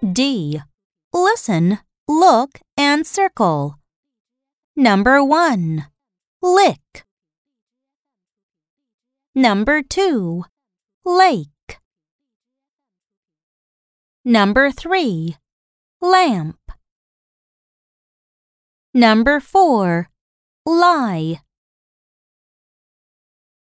D. Listen, look, and circle. Number 1. Lick. Number 2. Lake. Number 3. Lamp. Number 4. Lie.